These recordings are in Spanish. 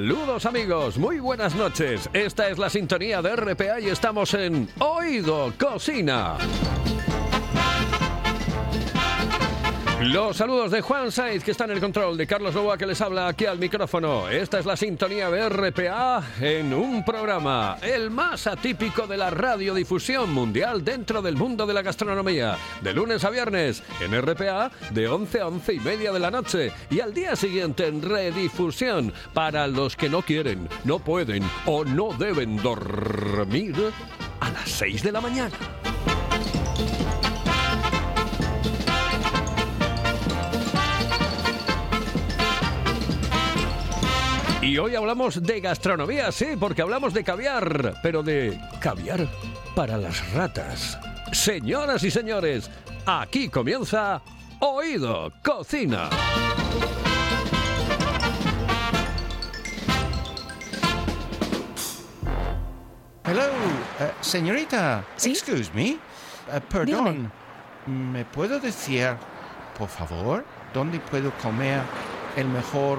Saludos amigos, muy buenas noches. Esta es la sintonía de RPA y estamos en Oído Cocina. Los saludos de Juan Saiz, que está en el control, de Carlos Novoa, que les habla aquí al micrófono. Esta es la sintonía de RPA en un programa, el más atípico de la radiodifusión mundial dentro del mundo de la gastronomía. De lunes a viernes en RPA, de 11 a 11 y media de la noche. Y al día siguiente en redifusión, para los que no quieren, no pueden o no deben dormir a las 6 de la mañana. Y hoy hablamos de gastronomía, sí, porque hablamos de caviar, pero de caviar para las ratas. Señoras y señores, aquí comienza Oído Cocina. Hello, eh, señorita. ¿Sí? Excuse me. Eh, perdón. ¿Me puedo decir, por favor, dónde puedo comer el mejor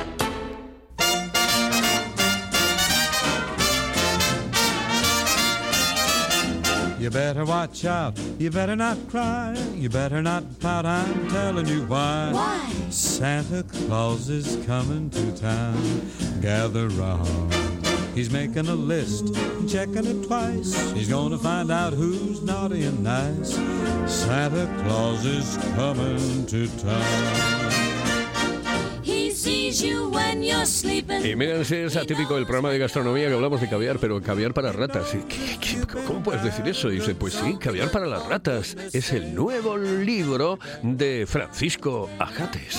You better watch out. You better not cry. You better not pout. I'm telling you why. Why? Santa Claus is coming to town. Gather round. He's making a list, checking it twice. He's gonna find out who's naughty and nice. Santa Claus is coming to town. Y miren si es atípico el programa de gastronomía que hablamos de caviar, pero caviar para ratas. ¿Y qué- qué- cómo puedes decir eso? Y dice, pues sí, caviar para las ratas. Es el nuevo libro de Francisco Ajates.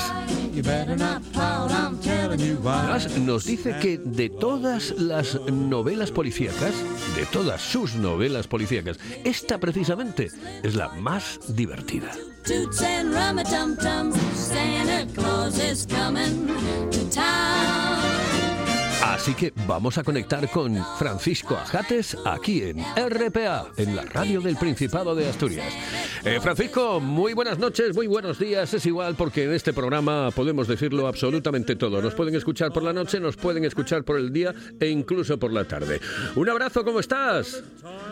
You better not pout. I'm telling you why. Además, nos dice que de todas las novelas policíacas, de todas sus novelas policíacas, esta precisamente es la más divertida. Toots and rum-a-tum-tums. Santa Claus is coming to town. Así que vamos a conectar con Francisco Ajates aquí en RPA, en la radio del Principado de Asturias. Eh, Francisco, muy buenas noches, muy buenos días. Es igual porque en este programa podemos decirlo absolutamente todo. Nos pueden escuchar por la noche, nos pueden escuchar por el día e incluso por la tarde. Un abrazo, ¿cómo estás?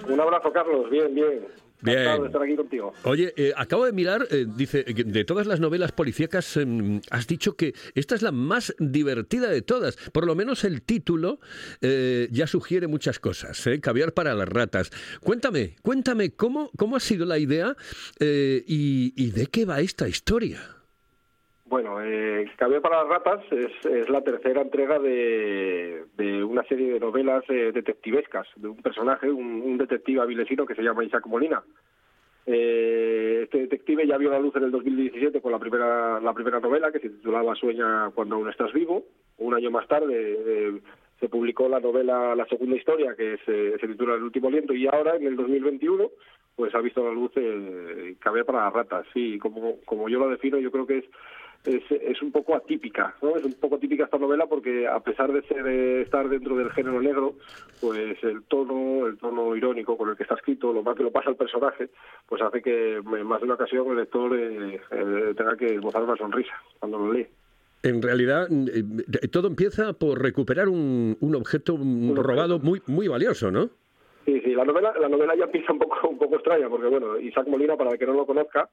Un abrazo, Carlos. Bien, bien. Bien. Encantado de estar aquí contigo. Oye, eh, acabo de mirar, eh, dice, de todas las novelas policíacas, em, has dicho que esta es la más divertida de todas. Por lo menos el título eh, ya sugiere muchas cosas, ¿eh? Caviar para las ratas. Cuéntame, cuéntame, ¿cómo, cómo ha sido la idea y, y de qué va esta historia? Bueno, eh, para las ratas es, la tercera entrega de, una serie de novelas eh, detectivescas, de un personaje, un, detective avilesino que se llama Isaac Molina. Eh, este detective ya vio la luz en el 2017 con la primera, la primera novela, que se titulaba Sueña cuando aún estás vivo. Un año más tarde eh, se publicó la novela La segunda historia, que se, titula El último aliento, y ahora, en el 2021, pues ha visto la luz Caviar para las ratas. Sí, como, como yo lo defino, yo creo que es es, es un poco atípica, ¿no? Es un poco atípica esta novela porque a pesar de ser eh, estar dentro del género negro, pues el tono, el tono irónico con el que está escrito, lo más que lo pasa al personaje, pues hace que en más de una ocasión el lector eh, eh, tenga que esbozar una sonrisa cuando lo lee. En realidad, eh, todo empieza por recuperar un, un objeto un robado muy, muy valioso, ¿no? Sí, sí, la novela, la novela ya empieza un poco, un poco extraña, porque bueno, Isaac Molina, para el que no lo conozca,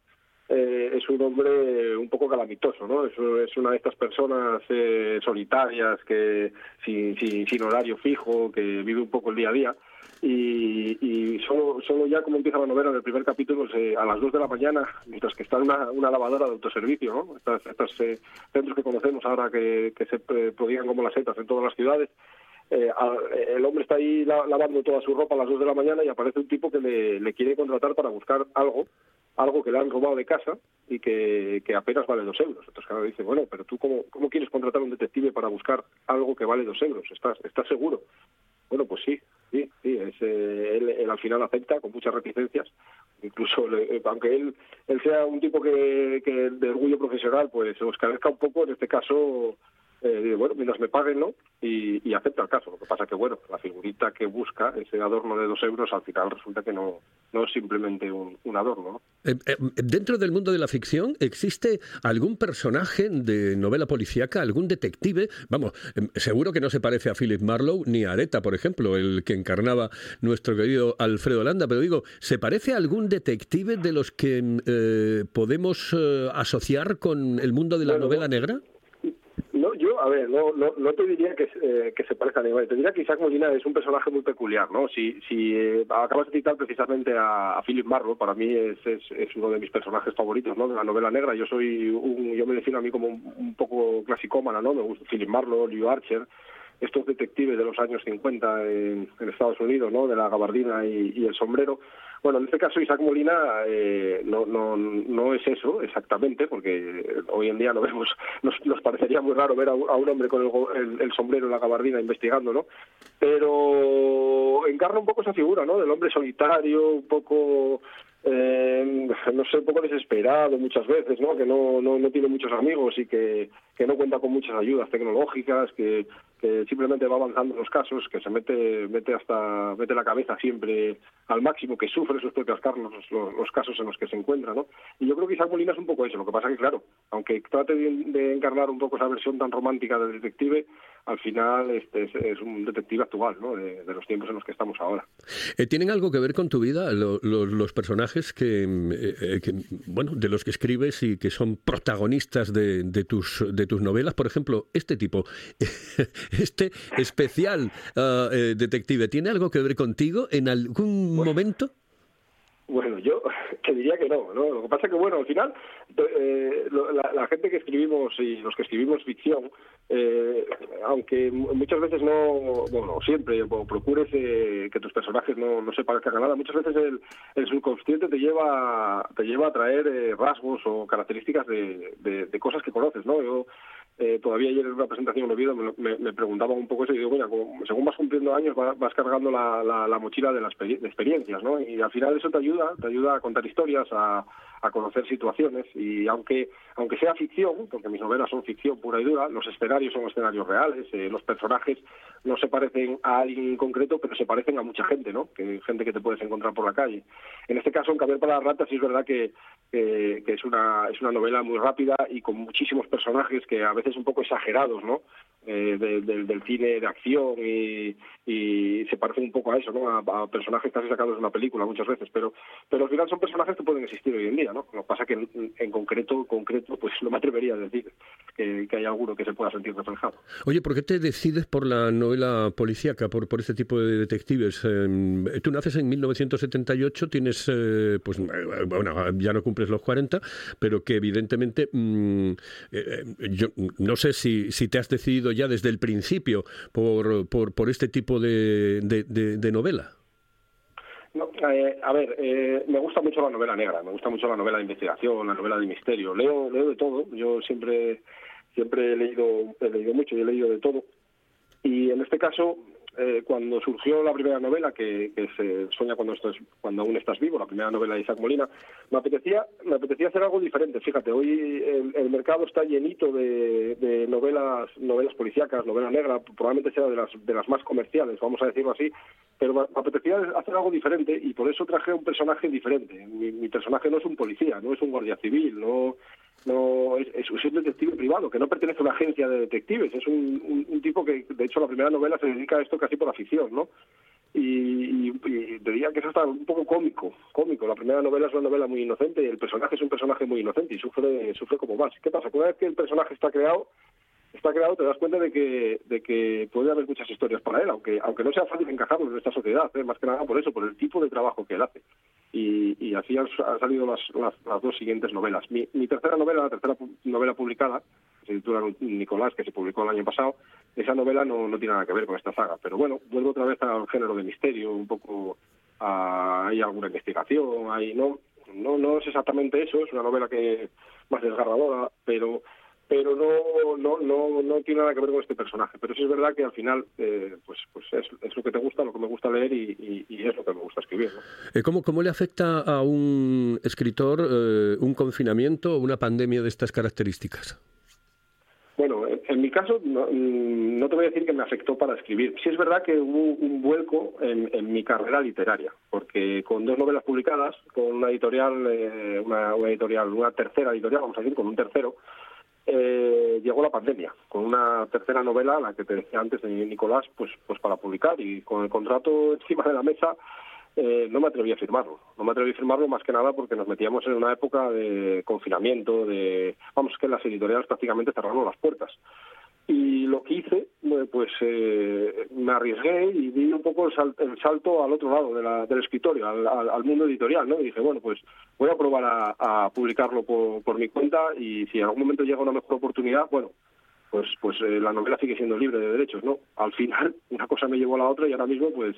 eh, es un hombre un poco calamitoso, ¿no? Es, una de estas personas eh, solitarias, que sin, sin, sin horario fijo, que vive un poco el día a día. Y, solo, solo ya como empieza la novela en el primer capítulo, a las 2 de la mañana, mientras que está en una, una lavadora de autoservicio, ¿no? Estos eh, centros que conocemos ahora que, que se eh, prodigan como las setas en todas las ciudades, eh, a- el hombre está ahí la- lavando toda su ropa a las 2 de la mañana y aparece un tipo que le, quiere contratar para buscar algo, algo que le han robado de casa y que, apenas vale dos euros. Entonces, claro, dice, bueno, pero tú, cómo, ¿cómo quieres contratar a un detective para buscar algo que vale dos euros? ¿Estás, estás seguro? Bueno, pues sí, sí, sí. Es, eh, él, él al final acepta con muchas reticencias. Incluso, le- eh, aunque él, él sea un tipo que, que de orgullo profesional, pues os carezca un poco, en este caso, eh, bueno, mientras me paguen, ¿no? Y, y acepta el caso. Lo que pasa que, bueno, la figurita que busca, ese adorno de dos euros, al final resulta que no, no es simplemente un, un adorno, ¿no? Eh, eh, dentro del mundo de la ficción, ¿existe algún personaje de novela policíaca, algún detective? Vamos, eh, seguro que no se parece a Philip Marlowe ni a Areta, por ejemplo, el que encarnaba nuestro querido Alfredo Landa, pero digo, ¿se parece a algún detective de los que eh, podemos asociar con el mundo de la Bueno, novela negra? A ver, no, no, no te diría que, eh, que se parezca a Neymar. Te diría que Isaac Molina es un personaje muy peculiar, ¿no? Si, si eh, acabas de citar precisamente a, Philip Marlowe, para mí es, es, uno de mis personajes favoritos, ¿no? De la novela negra. Yo soy un, yo me defino a mí como un, un poco clasicómana, ¿no? Me gusta Philip Marlowe, Lew Archer, estos detectives de los años 50 en, Estados Unidos, ¿no? De la gabardina y, el sombrero. Bueno, en este caso Isaac Molina eh, no, no, no es eso exactamente, porque hoy en día lo vemos, nos, nos parecería muy raro ver a, un hombre con el, el- el sombrero y la gabardina investigando, ¿no? Pero encarna un poco esa figura, ¿no? Del hombre solitario, un poco, eh, no sé, un poco desesperado muchas veces, ¿no? Que no, no, no tiene muchos amigos y que, que no cuenta con muchas ayudas tecnológicas, que, que simplemente va avanzando los casos, que se mete, mete hasta, mete la cabeza siempre al máximo, que sufre sus propios carlos los, casos en los que se encuentra, ¿no? Y yo creo que Isaac Molina es un poco eso, lo que pasa que, claro, aunque trate de, encarnar un poco esa versión tan romántica del detective, al final este es, un detective actual, ¿no? De, los tiempos en los que estamos ahora. Eh, ¿Tienen algo que ver con tu vida lo- lo- los personajes que, eh, eh, que, bueno, de los que escribes y que son protagonistas de tus, de tus novelas? Por ejemplo, este tipo, este especial ah, eh, detective, ¿tiene algo que ver contigo en algún momento? Bueno, yo te diría que no, ¿no? Lo que pasa que, bueno, al final, eh, lo- la, la gente que escribimos y los que escribimos ficción, eh, aunque mu- muchas veces no, bueno, siempre o procures eh, que tus personajes no, no se parezcan a nada, muchas veces el, el subconsciente te lleva, te lleva a traer eh, rasgos o características de, de, de cosas que conoces, ¿no? Yo eh, todavía ayer en una presentación en Oviedo me, me, me preguntaba un poco eso y digo, mira, como- según vas cumpliendo años va- vas, cargando la, la, la mochila de las de experiencias, ¿no? Y al final eso te ayuda, te ayuda a contar historias, a, a conocer situaciones y aunque aunque sea ficción, porque mis novelas son ficción pura y dura, los escenarios son escenarios reales, eh, los personajes no se parecen a alguien en concreto, pero se parecen a mucha gente, ¿no? Que gente que te puedes encontrar por la calle. En este caso, en Caber para las ratas, sí es verdad que, que, que es una es una novela muy rápida y con muchísimos personajes que a veces un poco exagerados, ¿no? Eh, de- de- del cine de acción y, y se parecen un poco a eso, ¿no? A, a personajes casi sacados de una película muchas veces, pero pero al final son personajes que pueden existir hoy en día, ¿no? Lo que pasa que en, en concreto concreto pues no me atrevería a decir que, que hay alguno que se pueda sentir reflejado. Oye, ¿por qué te decides por la novela policíaca, por, por este tipo de detectives? Eh, tú naces en 1978, tienes, eh, pues, bueno, ya no cumples los 40, pero que evidentemente, mm, eh, yo no sé si, si te has decidido ya desde el principio por, por, este tipo de, de, novela. No, eh, a ver, eh, me gusta mucho la novela negra, me gusta mucho la novela de investigación, la novela de misterio. Leo, leo de todo. Yo siempre, siempre he leído, he leído mucho y he leído de todo. Y en este caso, eh, cuando surgió la primera novela, que, que se sueña cuando, estás, cuando aún estás vivo, la primera novela de Isaac Molina, me apetecía, me apetecía hacer algo diferente. Fíjate, hoy el, el mercado está llenito de, de novelas, novelas policíacas, novela negra, probablemente sea de las, de las más comerciales, vamos a decirlo así, pero me apetecía hacer algo diferente y por eso traje un personaje diferente. Mi, mi personaje no es un policía, no es un guardia civil, no, no es, un detective privado que no pertenece a una agencia de detectives, es un, un- un tipo que, de hecho, la primera novela se dedica a esto casi por afición, ¿no? Y, y, y diría que es hasta un poco cómico, cómico. La primera novela es una novela muy inocente y el personaje es un personaje muy inocente y sufre, sufre como más. ¿Qué pasa? Una vez que el personaje está creado, está creado, te das cuenta de que, de que puede haber muchas historias para él, aunque, aunque no sea fácil encajarlo en esta sociedad, ¿eh? más que nada por eso, por el tipo de trabajo que él hace. Y, y así han, salido las, las, las dos siguientes novelas. Mi, mi tercera novela, la tercera novela publicada, se titula Nicolás, que se publicó el año pasado, esa novela no, no tiene nada que ver con esta saga, pero bueno, vuelvo otra vez al género de misterio, un poco a- hay alguna investigación, hay no, no, no es exactamente eso, es una novela que más desgarradora, pero pero no, no, no, no tiene nada que ver con este personaje. Pero sí es verdad que al final, eh, pues, pues es, es lo que te gusta, lo que me gusta leer y, y- y es lo que me gusta escribir. ¿no? Eh, ¿Cómo, ¿Cómo le afecta a un escritor eh, un confinamiento o una pandemia de estas características? Bueno, en, en mi caso no, mm, no te voy a decir que me afectó para escribir. Sí es verdad que hubo un vuelco en, en mi carrera literaria, porque con dos novelas publicadas, con una editorial, eh, una, una editorial, una tercera editorial, vamos a decir, con un tercero, eh, llegó la pandemia, con una tercera novela, la que te decía antes de Nicolás, pues, pues para publicar y con el contrato encima de la mesa eh, no me atreví a firmarlo. No me atreví a firmarlo más que nada porque nos metíamos en una época de confinamiento, de vamos que las editoriales prácticamente cerraron las puertas. Y lo que hice, pues eh, me arriesgué y di un poco el, sal- el salto al otro lado de la- del escritorio, al, mundo editorial, ¿no? Y dije, bueno, pues voy a probar a, publicarlo por, por mi cuenta y si en algún momento llega una mejor oportunidad, bueno, pues pues eh, la novela sigue siendo libre de derechos, ¿no? Al final una cosa me llevó a la otra y ahora mismo pues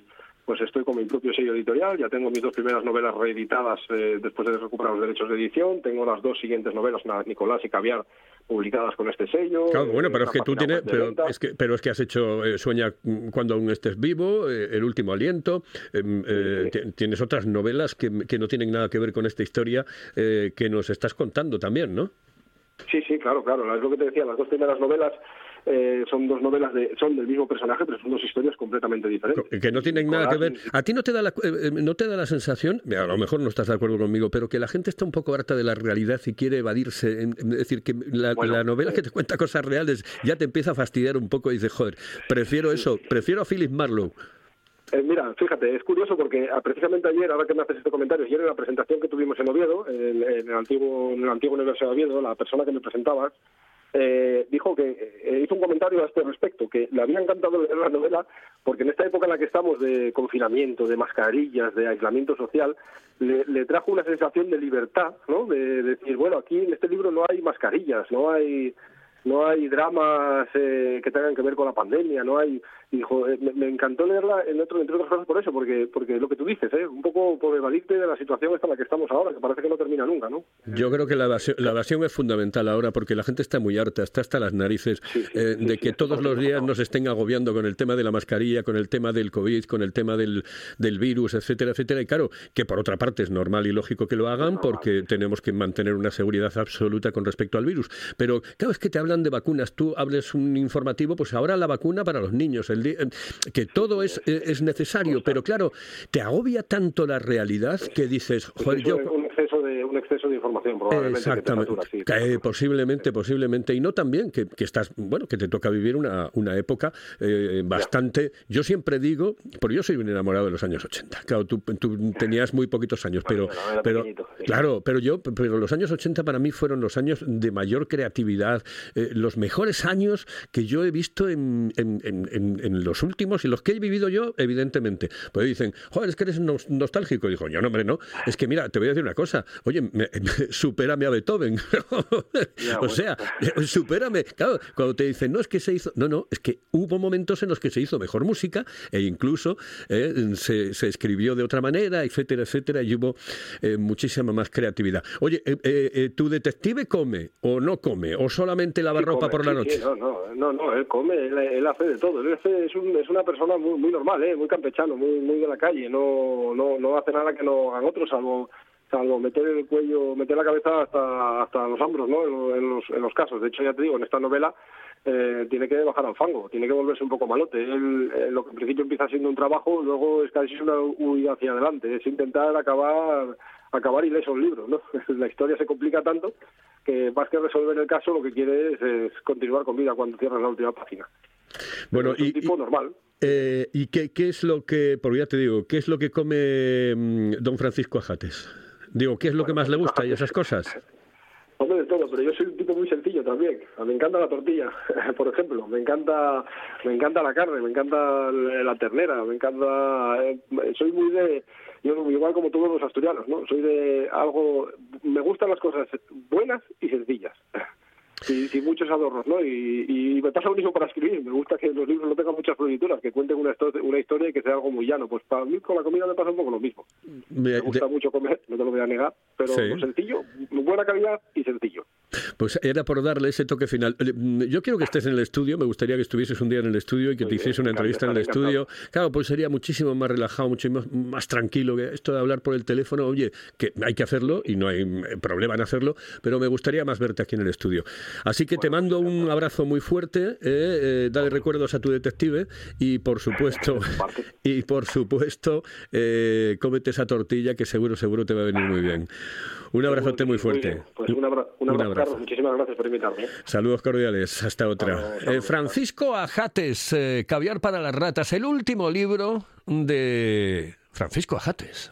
pues estoy con mi propio sello editorial, ya tengo mis dos primeras novelas reeditadas eh, después de recuperar los derechos de edición, tengo las dos siguientes novelas, Nicolás y Caviar, publicadas con este sello. Claro, bueno, eh, pero es que tú tienes, pero es que, pero es que has hecho eh, Sueña mm, cuando aún estés vivo, eh, El último aliento, em, eh, ti- tienes otras novelas que, que no tienen nada que ver con esta historia eh, que nos estás contando también, ¿no? Sí, sí, claro, claro. Es lo que te decía, las dos primeras novelas eh, son dos novelas de, son del mismo personaje, pero son dos historias completamente diferentes. Que no tienen nada que ver. ¿A ti no te da la, eh, eh, no te da la sensación, a lo mejor no estás de acuerdo conmigo, pero que la gente está un poco harta de la realidad y quiere evadirse? en- Es decir, que la, Bueno, la novela eh. que te cuenta cosas reales ya te empieza a fastidiar un poco y dices, joder, prefiero eso, prefiero a Philip Marlowe. Eh, mira, fíjate, es curioso porque ah, precisamente ayer, ahora que me haces este comentario, ayer en la presentación que tuvimos en Oviedo, en, en el antiguo en la antigua Universidad de Oviedo, la persona que me presentaba eh, dijo que eh, hizo un comentario a este respecto, que le había encantado leer la novela porque en esta época en la que estamos de confinamiento, de mascarillas, de aislamiento social, le, trajo una sensación de libertad, ¿no? De, decir, bueno, aquí en este libro no hay mascarillas, no hay no hay dramas eh, que tengan que ver con la pandemia, no hay dijo me, me encantó leerla en otro, entre otras cosas por eso, porque porque lo que tú dices, ¿eh? un poco por evadirte de la situación esta en la que estamos ahora, que parece que no termina nunca, ¿no? Yo creo que la evasión, la evasión es fundamental ahora porque la gente está muy harta, está hasta las narices Sí, sí, eh, sí, de que todos los días nos estén agobiando con el tema de la mascarilla, con el tema del COVID, con el tema del, del virus, etcétera, etcétera. Y claro, que por otra parte es normal y lógico que lo hagan porque tenemos que mantener una seguridad absoluta con respecto al virus. Pero cada vez que te hablan de vacunas, tú hables un informativo, pues ahora la vacuna para los niños, el eh, que todo es, eh, es necesario, pero claro, te agobia tanto la realidad que dices, joder, yo... un exceso de un exceso de información probablemente que te Exactamente. sí. Eh, posiblemente, posiblemente. Y no también que, que estás, bueno, que te toca vivir una, una época eh, bastante. Yo siempre digo, porque yo soy un enamorado de los años 80. Claro, tú, tú tenías muy poquitos años, pero, Bueno, pero pequeñito, claro, pero yo, pero los años 80 para mí fueron los años de mayor creatividad, eh, los mejores años que yo he visto en, en- en- en- los últimos y los que he vivido yo, evidentemente. Pues dicen, joder, es que eres nos- nostálgico. Y digo, yo no, hombre, no. Es que mira, te voy a decir una cosa. Oye, me- me- supérame a Beethoven. Ya, o bueno. sea, eh, supérame. Claro, cuando te dicen, no, es que se hizo. No, no, es que hubo momentos en los que se hizo mejor música e incluso eh, se, se escribió de otra manera, etcétera, etcétera, y hubo eh, muchísima más creatividad. Oye, eh, eh, eh, ¿tu detective come o no come? ¿O solamente lava Sí, ropa come, por la sí, noche? sí, no, no, no, no, él come, él, él hace de todo. Él hace- es, un- es una persona muy, muy normal, ¿eh? muy campechano, muy, muy de la calle. No, no, no hace nada que no hagan otros, salvo, salvo meter el cuello, meter la cabeza hasta, hasta los hombros, ¿no? En, lo- en los, en los casos. De hecho, ya te digo, en esta novela eh, tiene que bajar al fango, tiene que volverse un poco malote. Él, eh, lo que en principio empieza siendo un trabajo, luego es casi una huida hacia adelante. Es intentar acabar acabar ileso el libro, ¿no? La historia se complica tanto que más que resolver el caso lo que quiere es, es continuar con vida cuando cierras la última página. Bueno, es un y, tipo y- normal. eh, ¿y qué, qué es lo que, porque ya te digo, qué es lo que come mm, don Francisco Ajates? Digo, ¿qué es lo que más le gusta y esas cosas? Hombre, de todo, pero yo soy un tipo muy sencillo también. Me encanta la tortilla, por ejemplo. Me encanta, me encanta la carne, me encanta la ternera, me encanta. eh, soy muy de, yo igual como todos los asturianos, ¿no? Soy de algo. Me gustan las cosas buenas y sencillas. Y muchos adornos, ¿no? Y, y me pasa lo mismo para escribir. Me gusta que los libros no tengan muchas florituras, que cuenten una, histo- una historia y que sea algo muy llano. Pues para mí con la comida me pasa un poco lo mismo. Me- Me gusta de- mucho comer, no te lo voy a negar, pero Sí. sencillo, buena calidad y sencillo. Pues era por darle ese toque final. Eh, mm, Yo quiero que estés en el estudio, me gustaría que estuvieses un día en el estudio y que Muy te hiciese una entrevista en el estudio. Claro, pues sería muchísimo más relajado, mucho más, más tranquilo que esto de hablar por el teléfono. Oye, que hay que hacerlo y no hay mm, problema en hacerlo, pero me gustaría más verte aquí en el estudio. Así que te mando un abrazo muy fuerte, eh, eh, dale recuerdos a tu detective y por supuesto, y por supuesto, eh, cómete esa tortilla que seguro, seguro te va a venir muy bien. Un abrazote muy fuerte. Pues un, abra- un Un abrazo, abrazo. Carlos. Muchísimas gracias por invitarme. Saludos cordiales, hasta otra. Eh. Francisco Ajates, Caviar para las ratas, el último libro de Francisco Ajates.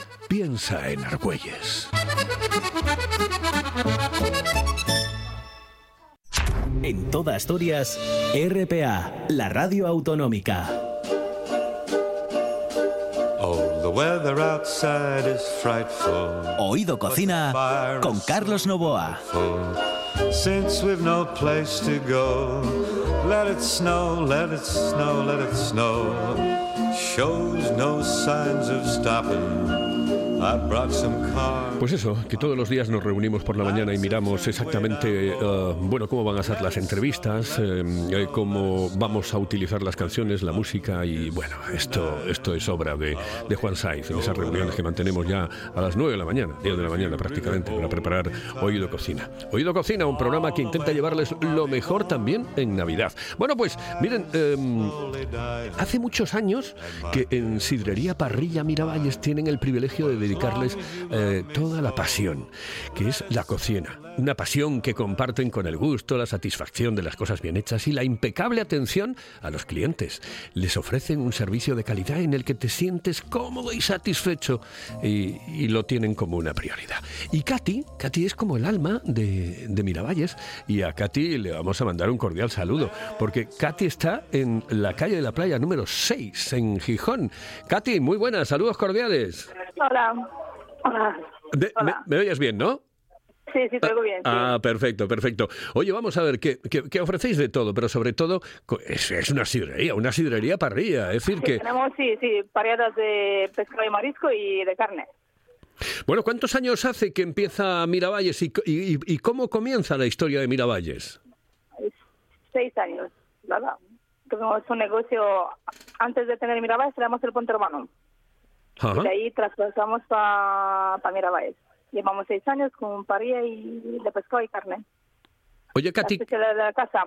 Piensa en Argüelles. En toda Asturias, RPA, la radio autonómica. Oh, the weather outside is frightful. Oído Cocina con Carlos Novoa. Since we've no place to go, let it snow, let it snow, let it snow. Shows no signs of stopping. Pues eso, que todos los días nos reunimos por la mañana y miramos exactamente, eh, bueno, cómo van a ser las entrevistas, eh, eh, cómo vamos a utilizar las canciones, la música y bueno, esto, esto es obra de, de Juan Saiz en esas reuniones que mantenemos ya a las 9 de la mañana, 10 de la mañana prácticamente, para preparar Oído Cocina. Oído Cocina, un programa que intenta llevarles lo mejor también en Navidad. Bueno, pues miren, em, Hace muchos años que en Sidrería Parrilla Miravalles tienen el privilegio de dedicarles eh, toda la pasión, que es la cocina. Una pasión que comparten con el gusto, la satisfacción de las cosas bien hechas y la impecable atención a los clientes. Les ofrecen un servicio de calidad en el que te sientes cómodo y satisfecho y, lo tienen como una prioridad. Y Katy, Katy es como el alma de, de Miravalles y a Katy le vamos a mandar un cordial saludo porque Katy está en la calle de la playa número 6 en Gijón. Katy, muy buenas, saludos cordiales. Hola. Hola. De- me, Hola. me oyes bien, ¿no? Sí, sí, te oigo bien. sí. Ah, perfecto, perfecto. Oye, vamos a ver, ¿qué, qué, qué ofrecéis de todo? Pero sobre todo, es, es una sidrería, una sidrería parrilla. Es decir, Sí, que, Tenemos, sí, sí, variedades de pescado y marisco y de carne. bueno, ¿cuántos años hace que empieza Miravalles y, y, y- cómo comienza la historia de Miravalles? Seis años, ¿verdad? Tuvimos un negocio, antes de tener Miravalle, teníamos el Ponte Romano. Ajá. Y de ahí traspasamos para Miravalle. Llevamos seis años con parrilla y de pescado y carne. Oye, Katy, especialidad de la casa,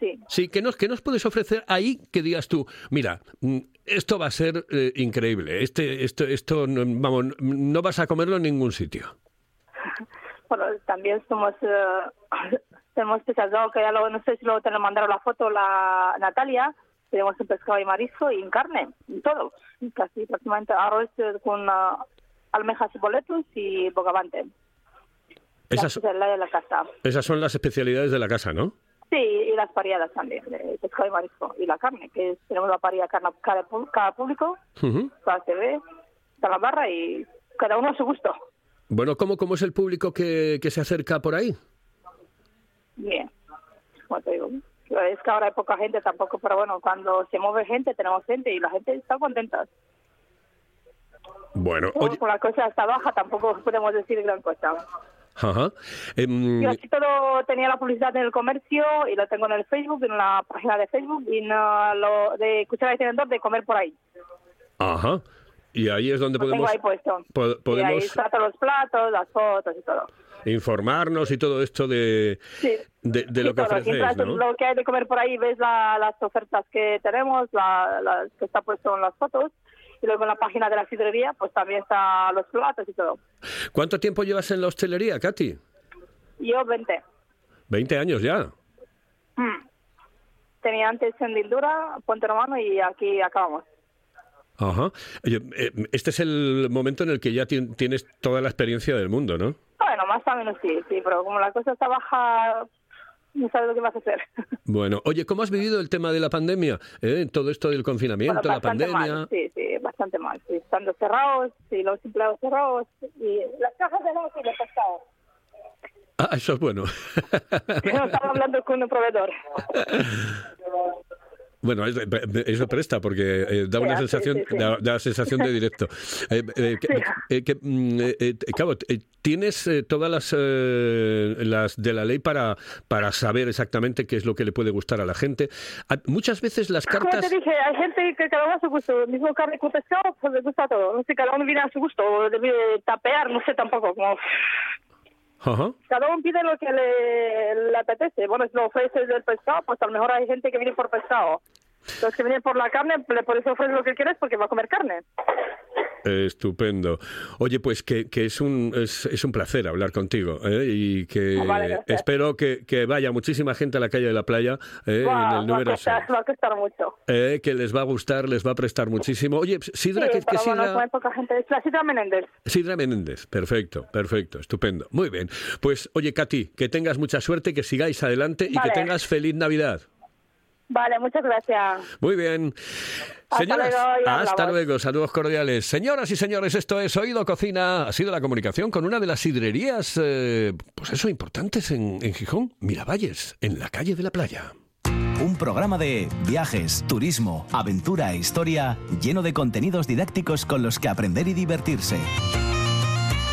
sí. sí, ¿qué nos, qué nos puedes ofrecer ahí que digas tú, mira, mm, esto va a ser eh, increíble, este, esto, esto, no- vamos, no vas a comerlo en ningún sitio? Bueno, también somos, eh, tenemos especializado, que ya lo, no sé si lo te lo mandaron la foto la Natalia, tenemos en pescado y marisco y en carne, en todo. Casi prácticamente arroz con ah, almejas y boletos y bogavante. La Esas, especialidad de la casa. esas son las especialidades de la casa, ¿no? Sí, y las pariadas también, de pescado y marisco. Y la carne, que tenemos la parrilla carne cada, cada público, Ujú. cada TV, cada barra y cada uno a su gusto. Bueno, ¿cómo, ¿cómo es el público que, que se acerca por ahí? Bien, como te digo. Es que ahora hay poca gente tampoco, pero bueno, cuando se mueve gente, tenemos gente y la gente está contenta. Bueno, oye, con la cosa está baja, tampoco podemos decir gran cosa. ajá. Em, Yo así todo tenía la publicidad en el comercio y lo tengo en el Facebook, en la página de Facebook y no, lo de tenedor de comer por ahí. ajá. Y ahí es donde podemos, ahí puesto. po- Y ahí podemos está todos los platos, las fotos y todo. informarnos y todo esto de, Sí. de, de Sí, lo que todo. ofrecéis, ¿no? Lo que hay de comer por ahí, ves la- las ofertas que tenemos, la, las que está puesto en las fotos. Y luego en la página de la sidrería, pues también están los platos y todo. ¿Cuánto tiempo llevas en la hostelería, Katy? Yo 20. 20 años ya. Mm. Tenía antes en Dildura, Puente Romano y aquí acabamos. Ajá. Eh, Este es el momento en el que ya tien- tienes toda la experiencia del mundo, ¿no? Bueno, más o menos sí, sí, pero como la cosa está baja, no sabes lo que vas a hacer. Bueno, oye, ¿cómo has vivido el tema de la pandemia? ¿Eh? Todo esto del confinamiento, Bueno, la pandemia. mal, sí, sí, bastante mal. Sí, estando cerrados, y los empleados cerrados, y las cajas de gas y de pescado. Ah, eso es bueno. No estaba hablando con un proveedor. Bueno, eso, eso presta porque eh, da una sí, sensación, sí, sí. Da, da sensación de directo. Eh, eh, que- eh, que, eh, eh, claro, eh, tienes eh, todas las, eh, las de la ley para, para saber exactamente qué es lo que le puede gustar a la gente. Muchas veces las Como cartas. te dije, hay gente que cada uno a su gusto. El mismo carne con pescado, pues le gusta todo. No sé, cada uno viene a su gusto. O debe tapear, no sé tampoco. Como Cada uno pide lo que le, le apetece. Bueno, si lo ofreces del pescado, pues a lo mejor hay gente que viene por pescado. Los que vienen por la carne, le puedes ofrecer lo que quieres porque va a comer carne. Estupendo. Oye, pues que, que es, un, es, es un placer hablar contigo ¿eh? y que Ah, vale, espero que, que vaya muchísima gente a la calle de la playa ¿eh? En el va, a número costar, 6. va a costar mucho. Eh, que les va a gustar, les va a prestar muchísimo. Oye, Sidra, sí, que, que bueno, Sidra- poca gente. Es la Sidra Menéndez. Sidra Menéndez, perfecto, perfecto, estupendo. Muy bien. Pues, oye, Katy, que tengas mucha suerte, que sigáis adelante y que tengas feliz Navidad. Vale, muchas gracias. Muy bien. Hasta Señoras, luego, hasta luego, saludos cordiales. Señoras y señores, esto es Oído Cocina. Ha sido la comunicación con una de las sidrerías, eh, pues eso, importantes en, en Gijón, Miravalles, en la calle de la playa. Un programa de viajes, turismo, aventura e historia lleno de contenidos didácticos con los que aprender y divertirse.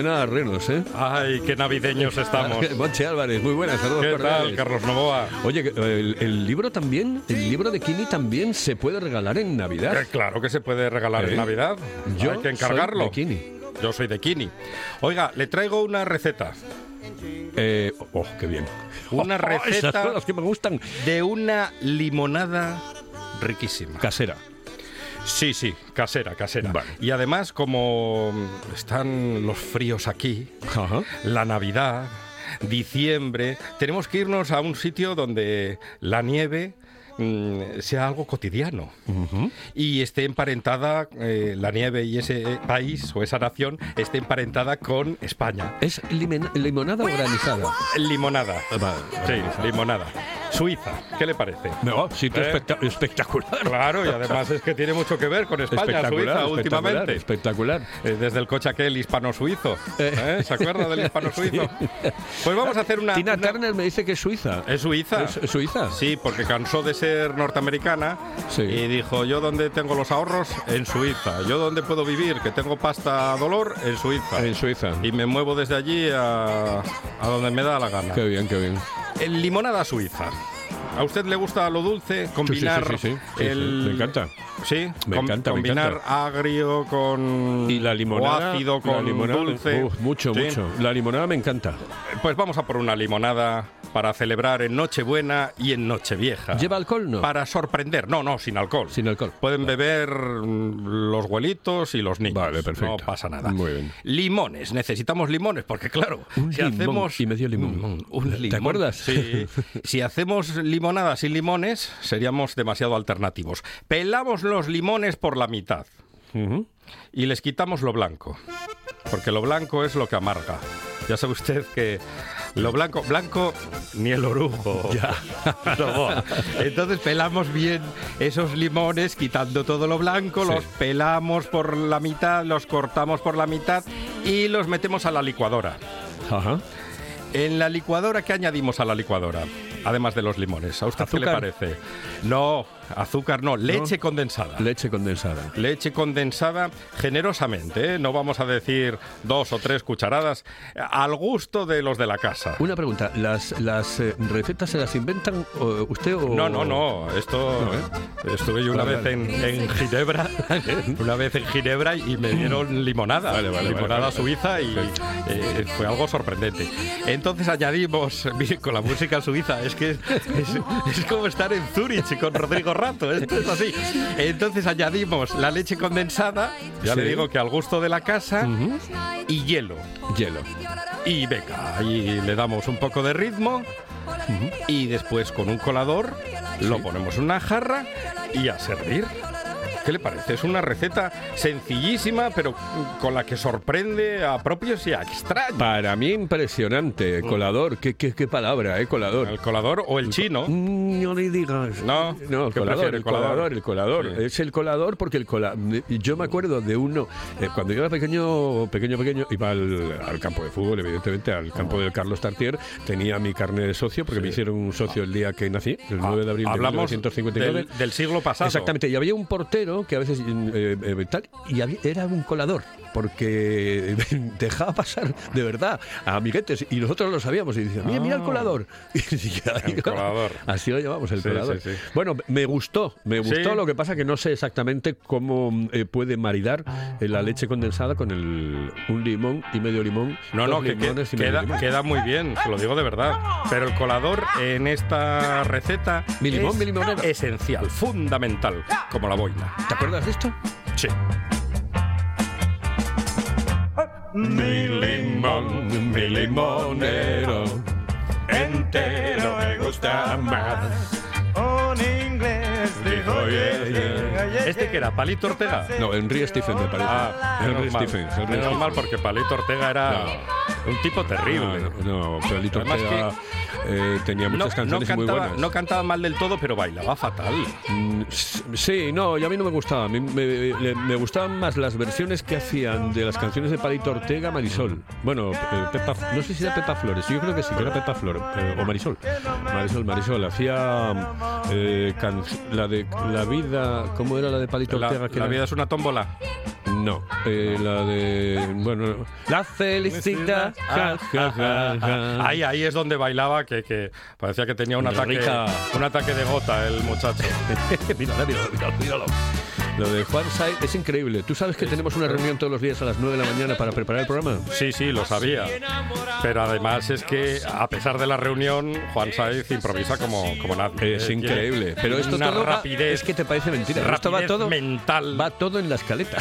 Suena a renos, ¿eh? Ay, qué navideños estamos. Monche Álvarez, muy buenas, saludos ¿Qué cordiales. tal, Carlos Novoa? Oye, eh, el, el libro también, el libro de Kini también se puede regalar en Navidad. Eh, claro que se puede regalar ¿Eh? en Navidad. Yo Hay que encargarlo. soy de Kini. Yo soy de Kini. Oiga, le traigo una receta. Eh, oh, qué bien. Una Oh, esas receta son las que me gustan. de una limonada riquísima. Casera. Sí, sí, casera, casera. Vale. Y además, como están los fríos aquí, Ajá. la Navidad, diciembre, tenemos que irnos a un sitio donde la nieve mm, sea algo cotidiano y esté emparentada eh, la nieve y ese país o esa nación esté emparentada con España. Es limen- limonada granizada. Limonada. Vale, Sí, limonada. Suiza, ¿qué le parece? No, sitio Eh. especta- espectacular. Claro, y además es que tiene mucho que ver con España, Suiza, últimamente. Espectacular. Eh, Desde el coche aquel hispano-suizo. ¿eh? ¿Se acuerda del hispano-suizo? Pues vamos a hacer una... Tina una- Turner me dice que es Suiza. ¿Es Suiza? ¿Es, es Suiza? Sí, porque cansó de ser norteamericana Sí. y dijo, yo donde tengo los ahorros, en Suiza. Yo donde puedo vivir, que tengo pasta a dolor, en Suiza. En Suiza. Y me muevo desde allí a, a donde me da la gana. Qué bien, qué bien. En limonada suiza. ¿A usted le gusta lo dulce? Combinar sí, sí, sí, sí, el... sí, me encanta. Sí, Me com- encanta, me combinar encanta. agrio con Y la limonada. o ácido la con limonada, dulce. uf, mucho, Sí. mucho. La limonada me encanta. Pues vamos a por una limonada para celebrar en Nochebuena y en Nochevieja. ¿Lleva alcohol? No. Para sorprender. No, no, sin alcohol. Sin alcohol. Pueden beber mm, los abuelitos y los niños. Vale, perfecto. No pasa nada. Muy bien. Limones. Necesitamos limones porque, claro, Un si limón hacemos... y medio limón. Mm, un ¿Te acuerdas? Sí. si hacemos limonada sin limones, seríamos demasiado alternativos. Pelamos los limones por la mitad y les quitamos lo blanco. Porque lo blanco es lo que amarga. Ya sabe usted que lo blanco, blanco ni el orujo. Ya. Entonces pelamos bien esos limones, quitando todo lo blanco, Sí. los pelamos por la mitad, los cortamos por la mitad y los metemos a la licuadora. Ajá. En la licuadora, ¿qué añadimos a la licuadora? Además de los limones. ¿A usted qué le parece? No, azúcar no, leche condensada. Leche condensada. Leche condensada generosamente, ¿eh? no vamos a decir dos o tres cucharadas, al gusto de los de la casa. Una pregunta, ¿las, las eh, recetas se las inventan o- usted o...? No, no, no, esto No, ¿eh? estuve yo una Vale, vez vale. en, en Ginebra, una vez en Ginebra y me dieron limonada, Vale, vale, limonada vale, vale. suiza y eh, fue algo sorprendente. Entonces añadimos, con la música suiza, es que es, es- es como estar en Zurich con Rodrigo Rato, esto es así. Entonces añadimos la leche condensada, ya Sí. le digo que al gusto de la casa, y hielo. Hielo. Y venga, ahí le damos un poco de ritmo y después con un colador lo ponemos en una jarra y a servir. ¿Qué le parece? Es una receta sencillísima, pero con la que sorprende a propios y a extraños. Para mí impresionante, colador. ¿Qué, qué, qué palabra, eh? Colador. ¿El colador o el chino? Mm, No le digas. No, No, el ¿qué colador, el colador, el colador. Sí. Es el colador porque el colador. Yo me acuerdo de uno, eh, cuando yo era pequeño, pequeño, pequeño, iba al, al campo de fútbol, evidentemente, al campo del Carlos Tartier, tenía mi carnet de socio porque me hicieron un socio el día que nací, el 9 de abril de Ah, Hablamos 1959. del, del siglo pasado. Exactamente, y había un portero que a veces eh, eh, tal, y era un colador, porque dejaba pasar de verdad a amiguetes, y nosotros lo sabíamos, y decía, mira, mira el Ah. colador. Y El colador. Así lo llamamos, el Sí, colador. sí, sí. Bueno, me gustó, me gustó, Sí. lo que pasa que no sé exactamente cómo eh, puede maridar eh, la leche condensada con el, un limón y medio limón. No, no, que, que- limones y medio queda, limón. queda muy bien, se lo digo de verdad. Pero el colador en esta receta Mi limón, es mi limonera. esencial, fundamental, como la boina. ¿Te acuerdas de esto? Sí. Mi limón, mi limonero, entero me gusta más. Un inglés dijo ¿Este que era? ¿Palito Ortega? No, Henry Stephen me parece. Ah, Henry. Stephen. Henry Menos Stephen. mal porque Palito Ortega era un tipo terrible. No, no, Además Ortega eh, tenía No, muchas no canciones muy cantaba, buenas. no cantaba mal del todo, pero bailaba fatal. Mm, Sí, no, y a mí no me gustaba. Me, le- me gustaban más las versiones que hacían de las canciones de Palito Ortega, Marisol. Bueno, eh, Pepa, no sé si era Pepa Flores, yo creo que sí, que era Pepa Flores, eh, o Marisol. Marisol, Marisol, hacía eh, can- la de La vida, ¿cómo era la de Palito La, Ortega? que la era? vida es una tómbola. No, eh, la de. Bueno, la felicidad. ja, ja, ja. Ahí, ahí es donde bailaba, que, que parecía que tenía un ataque, un ataque de gota el muchacho. míralo, míralo, míralo. Lo de Juan Saiz es increíble. ¿Tú sabes que tenemos una reunión todos los días a las 9 de la mañana para preparar el programa? Sí, sí, lo sabía. Pero además es que, a pesar de la reunión, Juan Saiz improvisa como, como nadie. Es increíble. Pero esto una todo va- rapidez. es que te parece mentira. Esto va todo, mental. va todo en la escaleta.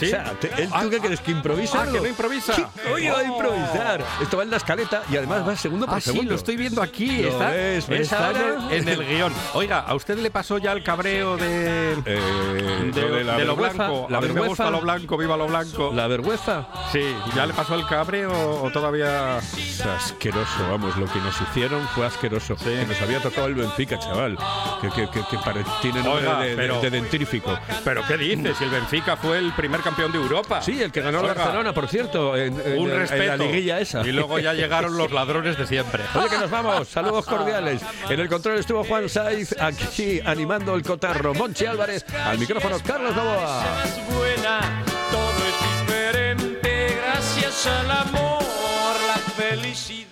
¿Sí? O sea, te- ¿él, Ah, ¿tú qué crees? ¿Que improvisa? ah, que no improvisa. ¿Qué coño va a improvisar? Esto va en la escaleta y además va segundo por Ah, sí, lo estoy viendo aquí. ¿Lo está ves? ¿Ves está en el, en el guion. Oiga, ¿a usted le pasó ya el cabreo de, Eh, de, la de lo vergüenza, blanco? la a mí me vergüenza. gusta lo blanco, viva lo blanco. ¿La vergüenza? Sí, ¿ya le pasó el cabreo o todavía...? Es asqueroso, vamos, lo que nos hicieron fue asqueroso. Que nos había tocado el Benfica, chaval. Que, que, que, que pare- tiene nombre Oiga, pero- de dentírico. ¿Pero qué dices? Si el Benfica fue el primer campeón de Europa. Sí, el que ganó el Oiga, Barcelona, por cierto, en, en- Un en respeto. la liguilla esa. Y luego ya llegaron los ladrones de siempre. Oye, que nos vamos. Saludos cordiales. En el control estuvo Juan Saiz, aquí animando el cotarro. Monchi Álvarez, al micrófono Carlos Novoa. todo es diferente gracias al amor, la felicidad.